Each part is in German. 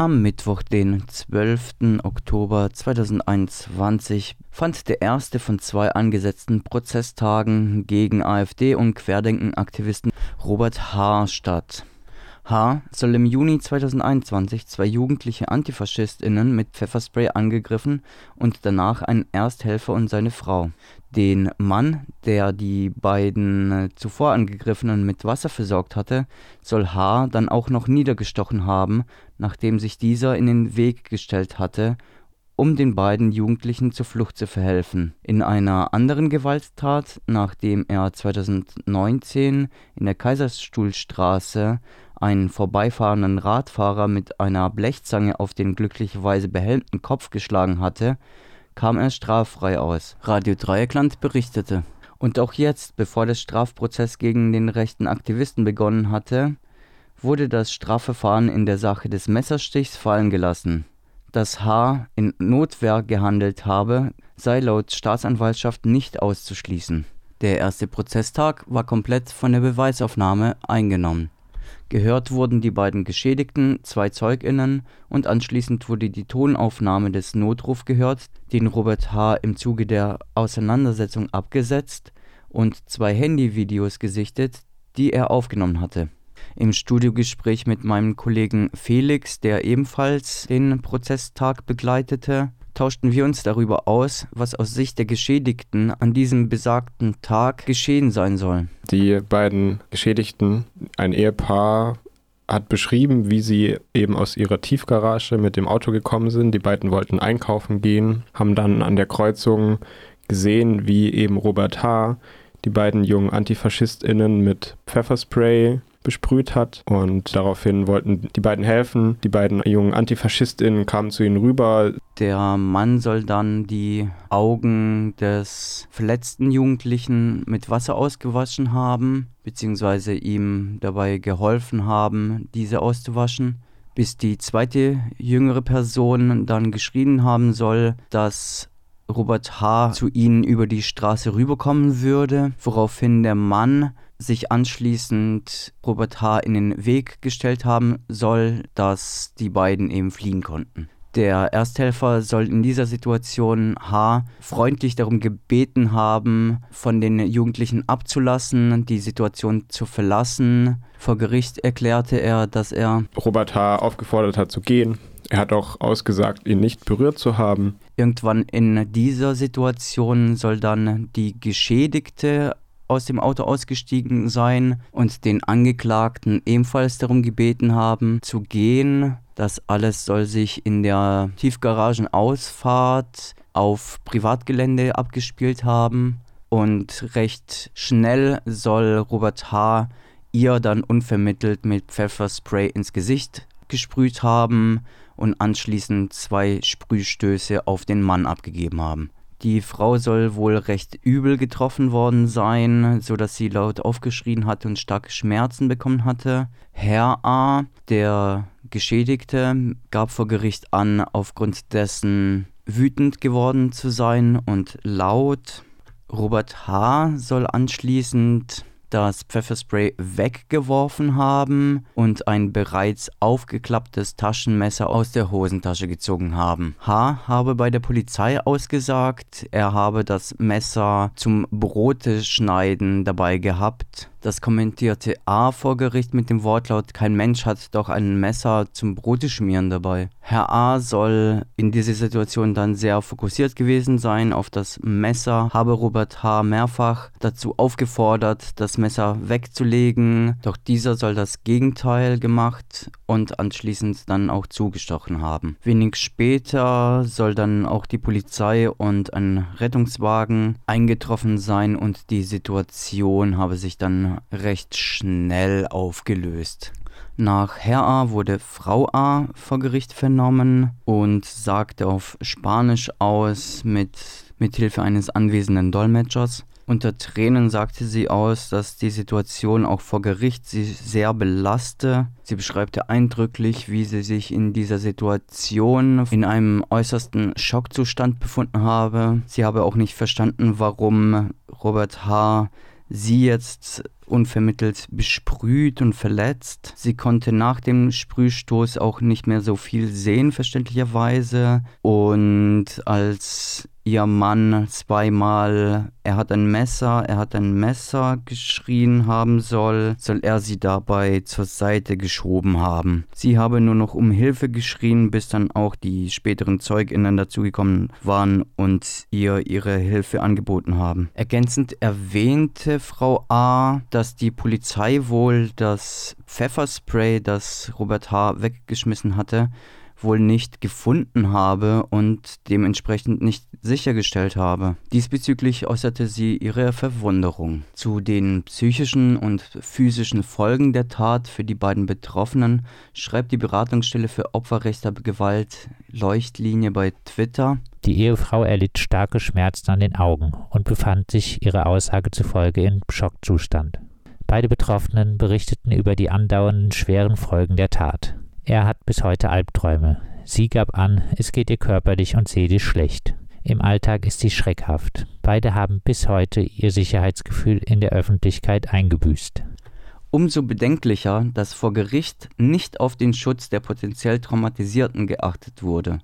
Am Mittwoch, den 12. Oktober 2021, fand der erste von zwei angesetzten Prozesstagen gegen AfD- und Querdenken-Aktivisten Robert H. statt. H. soll im Juni 2021 zwei jugendliche AntifaschistInnen mit Pfefferspray angegriffen und danach einen Ersthelfer und seine Frau. Den Mann, der die beiden äh, zuvor Angegriffenen mit Wasser versorgt hatte, soll H. dann auch noch niedergestochen haben, nachdem sich dieser in den Weg gestellt hatte, um den beiden Jugendlichen zur Flucht zu verhelfen. In einer anderen Gewalttat, nachdem er 2019 in der Kaiserstuhlstraße einen vorbeifahrenden Radfahrer mit einer Blechzange auf den glücklicherweise behelmten Kopf geschlagen hatte, kam er straffrei aus. Radio Dreieckland berichtete. Und auch jetzt, bevor der Strafprozess gegen den rechten Aktivisten begonnen hatte, wurde das Strafverfahren in der Sache des Messerstichs fallen gelassen. Dass H. in Notwehr gehandelt habe, sei laut Staatsanwaltschaft nicht auszuschließen. Der erste Prozesstag war komplett von der Beweisaufnahme eingenommen. Gehört wurden die beiden Geschädigten, zwei ZeugInnen und anschließend wurde die Tonaufnahme des Notruf gehört, den Robert H. im Zuge der Auseinandersetzung abgesetzt und zwei Handyvideos gesichtet, die er aufgenommen hatte. Im Studiogespräch mit meinem Kollegen Felix, der ebenfalls den Prozesstag begleitete, tauschten wir uns darüber aus, was aus Sicht der Geschädigten an diesem besagten Tag geschehen sein soll. Die beiden Geschädigten, ein Ehepaar, hat beschrieben, wie sie eben aus ihrer Tiefgarage mit dem Auto gekommen sind. Die beiden wollten einkaufen gehen, haben dann an der Kreuzung gesehen, wie eben Robert H. die beiden jungen AntifaschistInnen mit Pfefferspray besprüht hat. Und daraufhin wollten die beiden helfen. Die beiden jungen AntifaschistInnen kamen zu ihnen rüber. Der Mann soll dann die Augen des verletzten Jugendlichen mit Wasser ausgewaschen haben, beziehungsweise ihm dabei geholfen haben, diese auszuwaschen bis die zweite jüngere Person dann geschrien haben soll, dass Robert H. zu ihnen über die Straße rüberkommen würde, woraufhin der Mann sich anschließend Robert H. in den Weg gestellt haben soll, dass die beiden eben fliehen konnten. Der Ersthelfer soll in dieser Situation H. freundlich darum gebeten haben, von den Jugendlichen abzulassen, die Situation zu verlassen. Vor Gericht erklärte er, dass er Robert H. aufgefordert hat zu gehen. Er hat auch ausgesagt, ihn nicht berührt zu haben. Irgendwann in dieser Situation soll dann die Geschädigte aus dem Auto ausgestiegen sein und den Angeklagten ebenfalls darum gebeten haben, zu gehen. Das alles soll sich in der Tiefgaragenausfahrt auf Privatgelände abgespielt haben. Und recht schnell soll Robert H. ihr dann unvermittelt mit Pfefferspray ins Gesicht gesprüht haben und anschließend zwei Sprühstöße auf den Mann abgegeben haben. Die Frau soll wohl recht übel getroffen worden sein, so dass sie laut aufgeschrien hatte und starke Schmerzen bekommen hatte. Herr A., der Geschädigte, gab vor Gericht an, aufgrund dessen wütend geworden zu sein und laut. Robert H. soll anschließend das Pfefferspray weggeworfen haben und ein bereits aufgeklapptes Taschenmesser aus der Hosentasche gezogen haben. H. habe bei der Polizei ausgesagt, er habe das Messer zum Brote schneiden dabei gehabt das kommentierte A vor Gericht mit dem Wortlaut Kein Mensch hat doch ein Messer zum Broteschmieren dabei. Herr A soll in dieser Situation dann sehr fokussiert gewesen sein auf das Messer, habe Robert H. mehrfach dazu aufgefordert, das Messer wegzulegen, doch dieser soll das Gegenteil gemacht und anschließend dann auch zugestochen haben. Wenig später soll dann auch die Polizei und ein Rettungswagen eingetroffen sein und die Situation habe sich dann recht schnell aufgelöst. Nach Herr A wurde Frau A vor Gericht vernommen und sagte auf Spanisch aus mit, mit Hilfe eines anwesenden Dolmetschers. Unter Tränen sagte sie aus, dass die Situation auch vor Gericht sie sehr belaste. Sie beschreibt eindrücklich, wie sie sich in dieser Situation in einem äußersten Schockzustand befunden habe. Sie habe auch nicht verstanden, warum Robert H sie jetzt unvermittelt besprüht und verletzt. Sie konnte nach dem Sprühstoß auch nicht mehr so viel sehen, verständlicherweise. Und als ihr Mann zweimal, er hat ein Messer, er hat ein Messer geschrien haben soll, soll er sie dabei zur Seite geschoben haben. Sie habe nur noch um Hilfe geschrien, bis dann auch die späteren ZeugInnen dazugekommen waren und ihr ihre Hilfe angeboten haben. Ergänzend erwähnte Frau A., dass die Polizei wohl das Pfefferspray, das Robert H. weggeschmissen hatte, wohl nicht gefunden habe und dementsprechend nicht sichergestellt habe. Diesbezüglich äußerte sie ihre Verwunderung. Zu den psychischen und physischen Folgen der Tat für die beiden Betroffenen schreibt die Beratungsstelle für Opferrecht Gewalt Leuchtlinie bei Twitter. Die Ehefrau erlitt starke Schmerzen an den Augen und befand sich ihrer Aussage zufolge in Schockzustand. Beide Betroffenen berichteten über die andauernden schweren Folgen der Tat. Er hat bis heute Albträume. Sie gab an, es geht ihr körperlich und seelisch schlecht. Im Alltag ist sie schreckhaft. Beide haben bis heute ihr Sicherheitsgefühl in der Öffentlichkeit eingebüßt. Umso bedenklicher, dass vor Gericht nicht auf den Schutz der potenziell Traumatisierten geachtet wurde.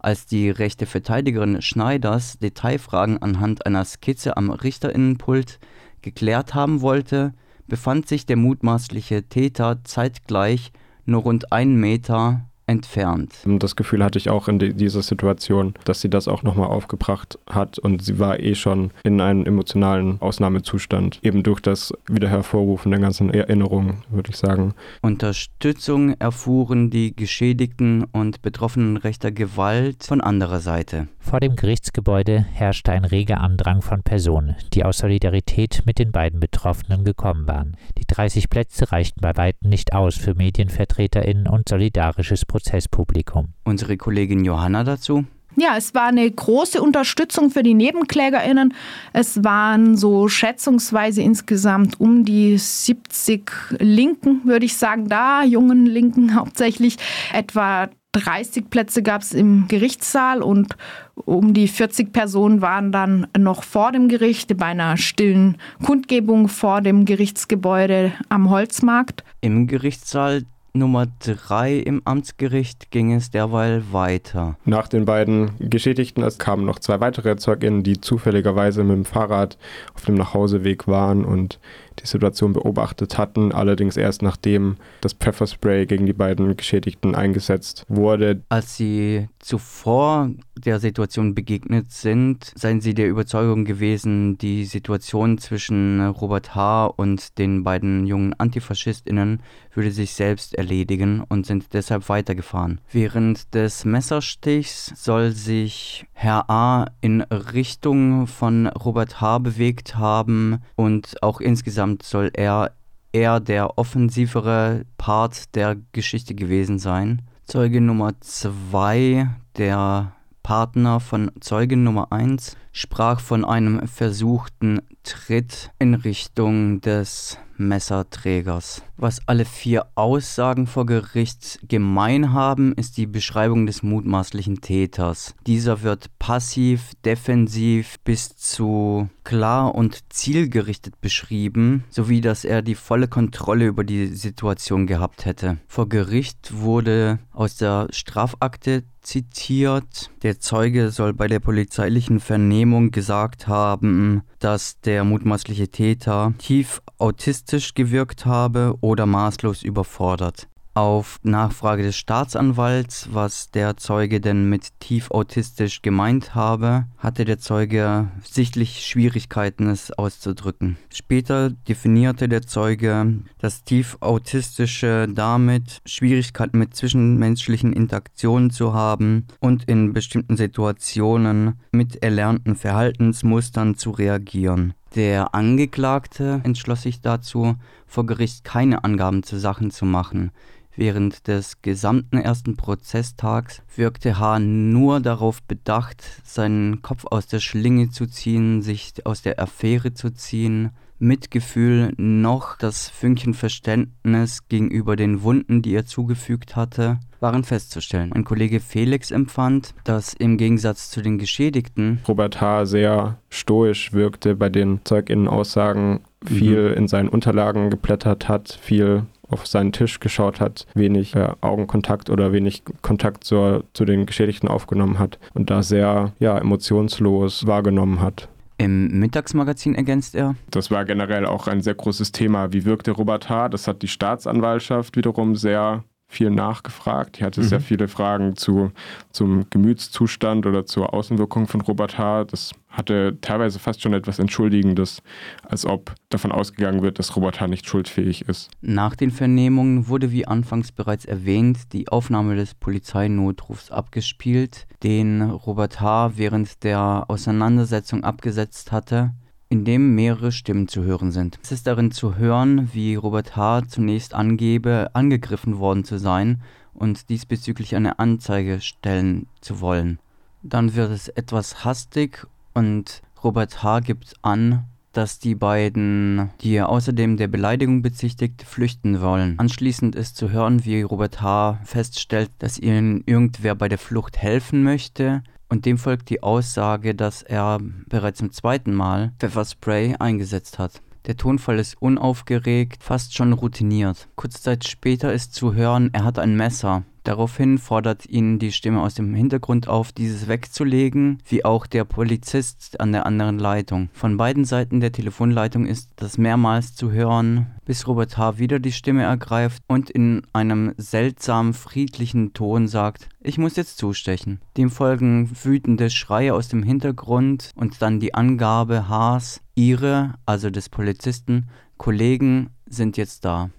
Als die rechte Verteidigerin Schneiders Detailfragen anhand einer Skizze am Richterinnenpult geklärt haben wollte, befand sich der mutmaßliche Täter zeitgleich nur rund einen Meter entfernt. Das Gefühl hatte ich auch in dieser Situation, dass sie das auch nochmal aufgebracht hat und sie war eh schon in einem emotionalen Ausnahmezustand, eben durch das Wiederhervorrufen der ganzen Erinnerungen, würde ich sagen. Unterstützung erfuhren die Geschädigten und Betroffenen rechter Gewalt von anderer Seite. Vor dem Gerichtsgebäude herrschte ein reger Andrang von Personen, die aus Solidarität mit den beiden Betroffenen gekommen waren. Die 30 Plätze reichten bei weitem nicht aus für MedienvertreterInnen und solidarisches Prozesspublikum. Unsere Kollegin Johanna dazu. Ja, es war eine große Unterstützung für die NebenklägerInnen. Es waren so schätzungsweise insgesamt um die 70 Linken, würde ich sagen, da, jungen Linken hauptsächlich. Etwa 30 Plätze gab es im Gerichtssaal und um die 40 Personen waren dann noch vor dem Gericht bei einer stillen Kundgebung vor dem Gerichtsgebäude am Holzmarkt. Im Gerichtssaal Nummer 3 im Amtsgericht ging es derweil weiter. Nach den beiden Geschädigten kamen noch zwei weitere ZeugInnen, die zufälligerweise mit dem Fahrrad auf dem Nachhauseweg waren und die Situation beobachtet hatten, allerdings erst nachdem das Pfefferspray gegen die beiden Geschädigten eingesetzt wurde. Als sie zuvor der Situation begegnet sind, seien sie der Überzeugung gewesen, die Situation zwischen Robert H. und den beiden jungen AntifaschistInnen würde sich selbst erledigen und sind deshalb weitergefahren. Während des Messerstichs soll sich Herr A. in Richtung von Robert H. bewegt haben und auch insgesamt soll er eher der offensivere Part der Geschichte gewesen sein. Zeuge Nummer 2, der Partner von Zeuge Nummer 1, sprach von einem versuchten Tritt in Richtung des Messerträgers. Was alle vier Aussagen vor Gericht gemein haben, ist die Beschreibung des mutmaßlichen Täters. Dieser wird passiv, defensiv bis zu klar und zielgerichtet beschrieben, sowie dass er die volle Kontrolle über die Situation gehabt hätte. Vor Gericht wurde aus der Strafakte zitiert. Der Zeuge soll bei der polizeilichen Vernehmung gesagt haben, dass der mutmaßliche Täter tief autistisch gewirkt habe oder maßlos überfordert. Auf Nachfrage des Staatsanwalts, was der Zeuge denn mit tief autistisch gemeint habe, hatte der Zeuge sichtlich Schwierigkeiten, es auszudrücken. Später definierte der Zeuge das tief autistische damit, Schwierigkeiten mit zwischenmenschlichen Interaktionen zu haben und in bestimmten Situationen mit erlernten Verhaltensmustern zu reagieren. Der Angeklagte entschloss sich dazu, vor Gericht keine Angaben zu Sachen zu machen. Während des gesamten ersten Prozesstags wirkte Hahn nur darauf bedacht, seinen Kopf aus der Schlinge zu ziehen, sich aus der Affäre zu ziehen, Mitgefühl noch das Fünkchen Verständnis gegenüber den Wunden, die er zugefügt hatte, waren festzustellen. Mein Kollege Felix empfand, dass im Gegensatz zu den Geschädigten Robert H. sehr stoisch wirkte bei den Zeuginnen-Aussagen viel mhm. in seinen Unterlagen geblättert hat, viel auf seinen Tisch geschaut hat, wenig äh, Augenkontakt oder wenig Kontakt zur, zu den Geschädigten aufgenommen hat und da sehr ja, emotionslos wahrgenommen hat. Im Mittagsmagazin ergänzt er. Das war generell auch ein sehr großes Thema. Wie wirkte Robert H.? Das hat die Staatsanwaltschaft wiederum sehr viel nachgefragt. Ich hatte mhm. sehr viele Fragen zu, zum Gemütszustand oder zur Außenwirkung von Robert H. Das hatte teilweise fast schon etwas Entschuldigendes, als ob davon ausgegangen wird, dass Robert H. nicht schuldfähig ist. Nach den Vernehmungen wurde, wie anfangs bereits erwähnt, die Aufnahme des Polizeinotrufs abgespielt, den Robert H. während der Auseinandersetzung abgesetzt hatte in dem mehrere Stimmen zu hören sind. Es ist darin zu hören, wie Robert H. zunächst angebe, angegriffen worden zu sein und diesbezüglich eine Anzeige stellen zu wollen. Dann wird es etwas hastig und Robert H. gibt an, dass die beiden, die er außerdem der Beleidigung bezichtigt, flüchten wollen. Anschließend ist zu hören, wie Robert H. feststellt, dass ihnen irgendwer bei der Flucht helfen möchte und dem folgt die Aussage, dass er bereits zum zweiten Mal Pfefferspray eingesetzt hat. Der Tonfall ist unaufgeregt, fast schon routiniert. Kurze Zeit später ist zu hören, er hat ein Messer. Daraufhin fordert ihn die Stimme aus dem Hintergrund auf, dieses wegzulegen, wie auch der Polizist an der anderen Leitung. Von beiden Seiten der Telefonleitung ist das mehrmals zu hören, bis Robert H. wieder die Stimme ergreift und in einem seltsam friedlichen Ton sagt, ich muss jetzt zustechen. Dem folgen wütende Schreie aus dem Hintergrund und dann die Angabe Haas, ihre, also des Polizisten, Kollegen sind jetzt da.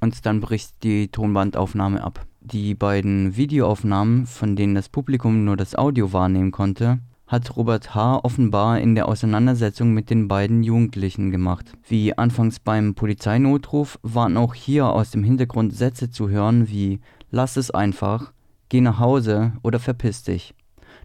Und dann bricht die Tonbandaufnahme ab. Die beiden Videoaufnahmen, von denen das Publikum nur das Audio wahrnehmen konnte, hat Robert H. offenbar in der Auseinandersetzung mit den beiden Jugendlichen gemacht. Wie anfangs beim Polizeinotruf waren auch hier aus dem Hintergrund Sätze zu hören wie Lass es einfach, geh nach Hause oder verpiss dich.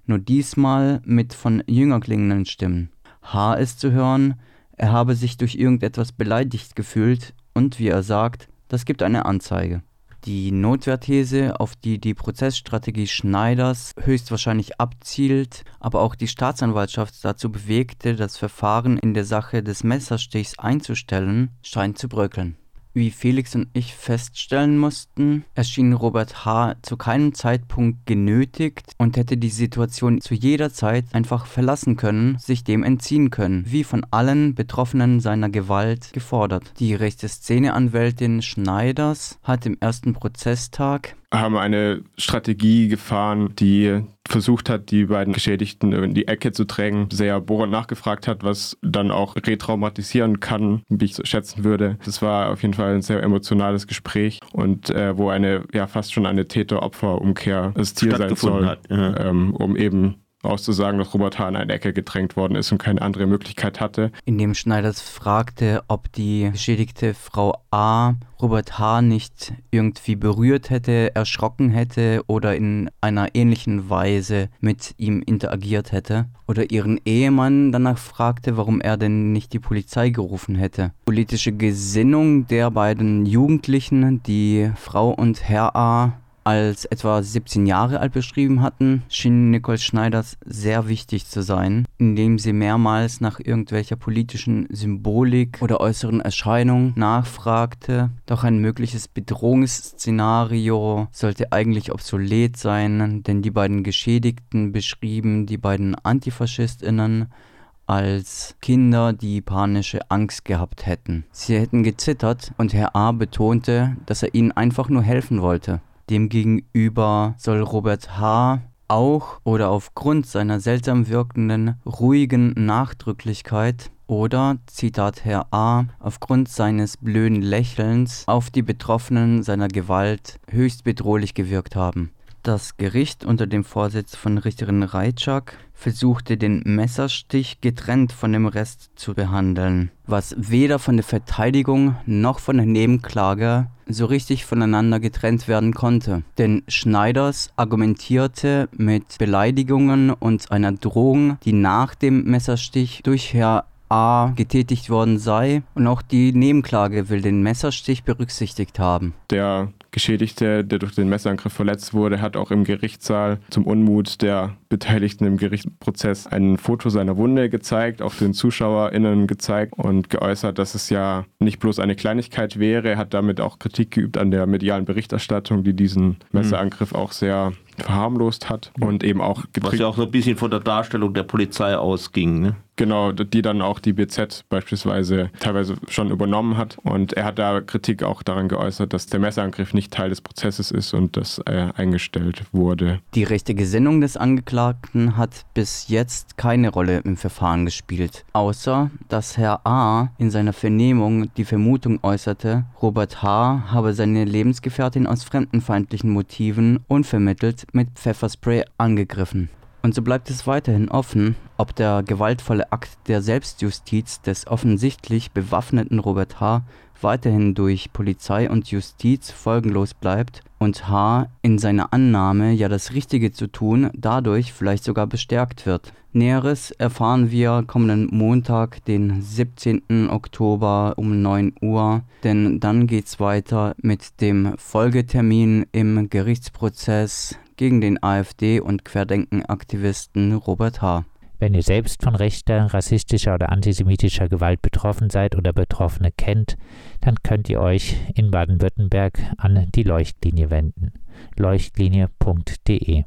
Nur diesmal mit von jünger klingenden Stimmen. H. ist zu hören, er habe sich durch irgendetwas beleidigt gefühlt und wie er sagt, das gibt eine Anzeige. Die Notwehrthese, auf die die Prozessstrategie Schneiders höchstwahrscheinlich abzielt, aber auch die Staatsanwaltschaft dazu bewegte, das Verfahren in der Sache des Messerstichs einzustellen, scheint zu bröckeln. Wie Felix und ich feststellen mussten, erschien Robert H. zu keinem Zeitpunkt genötigt und hätte die Situation zu jeder Zeit einfach verlassen können, sich dem entziehen können, wie von allen Betroffenen seiner Gewalt gefordert. Die rechte Szeneanwältin Schneiders hat im ersten Prozesstag haben eine Strategie gefahren, die versucht hat, die beiden Geschädigten in die Ecke zu drängen, sehr bohrend nachgefragt hat, was dann auch retraumatisieren kann, wie ich schätzen würde. Das war auf jeden Fall ein sehr emotionales Gespräch und äh, wo eine, ja, fast schon eine Täter-Opfer-Umkehr das Ziel sein soll, ja. ähm, um eben auszusagen, dass Robert H. in eine Ecke gedrängt worden ist und keine andere Möglichkeit hatte. Indem Schneiders fragte, ob die geschädigte Frau A. Robert H. nicht irgendwie berührt hätte, erschrocken hätte oder in einer ähnlichen Weise mit ihm interagiert hätte. Oder ihren Ehemann danach fragte, warum er denn nicht die Polizei gerufen hätte. Politische Gesinnung der beiden Jugendlichen, die Frau und Herr A als etwa 17 Jahre alt beschrieben hatten, schien Nicole Schneiders sehr wichtig zu sein, indem sie mehrmals nach irgendwelcher politischen Symbolik oder äußeren Erscheinung nachfragte. Doch ein mögliches Bedrohungsszenario sollte eigentlich obsolet sein, denn die beiden Geschädigten beschrieben die beiden Antifaschistinnen als Kinder, die panische Angst gehabt hätten. Sie hätten gezittert und Herr A betonte, dass er ihnen einfach nur helfen wollte. Demgegenüber soll Robert H. auch oder aufgrund seiner seltsam wirkenden, ruhigen Nachdrücklichkeit oder, Zitat Herr A., aufgrund seines blöden Lächelns auf die Betroffenen seiner Gewalt höchst bedrohlich gewirkt haben. Das Gericht unter dem Vorsitz von Richterin Reitschak versuchte den Messerstich getrennt von dem Rest zu behandeln, was weder von der Verteidigung noch von der Nebenklage so richtig voneinander getrennt werden konnte. Denn Schneiders argumentierte mit Beleidigungen und einer Drohung, die nach dem Messerstich durch Herr A getätigt worden sei und auch die Nebenklage will den Messerstich berücksichtigt haben. Der Geschädigte, der durch den Messerangriff verletzt wurde, hat auch im Gerichtssaal zum Unmut der Beteiligten im Gerichtsprozess ein Foto seiner Wunde gezeigt, auch den ZuschauerInnen gezeigt und geäußert, dass es ja nicht bloß eine Kleinigkeit wäre. Er hat damit auch Kritik geübt an der medialen Berichterstattung, die diesen Messerangriff auch sehr verharmlost hat und eben auch Was ja auch so ein bisschen von der Darstellung der Polizei ausging. Ne? Genau, die dann auch die BZ beispielsweise teilweise schon übernommen hat. Und er hat da Kritik auch daran geäußert, dass der Messerangriff nicht Teil des Prozesses ist und dass er eingestellt wurde. Die rechte Gesinnung des Angeklagten hat bis jetzt keine Rolle im Verfahren gespielt, außer dass Herr A. in seiner Vernehmung die Vermutung äußerte, Robert H. habe seine Lebensgefährtin aus fremdenfeindlichen Motiven unvermittelt mit Pfefferspray angegriffen. Und so bleibt es weiterhin offen, ob der gewaltvolle Akt der Selbstjustiz des offensichtlich bewaffneten Robert H. weiterhin durch Polizei und Justiz folgenlos bleibt und H. in seiner Annahme, ja das Richtige zu tun, dadurch vielleicht sogar bestärkt wird. Näheres erfahren wir kommenden Montag, den 17. Oktober um 9 Uhr, denn dann geht's weiter mit dem Folgetermin im Gerichtsprozess gegen den AfD- und Querdenken-Aktivisten Robert H. Wenn ihr selbst von rechter, rassistischer oder antisemitischer Gewalt betroffen seid oder Betroffene kennt, dann könnt ihr euch in Baden-Württemberg an die Leuchtlinie wenden. leuchtlinie.de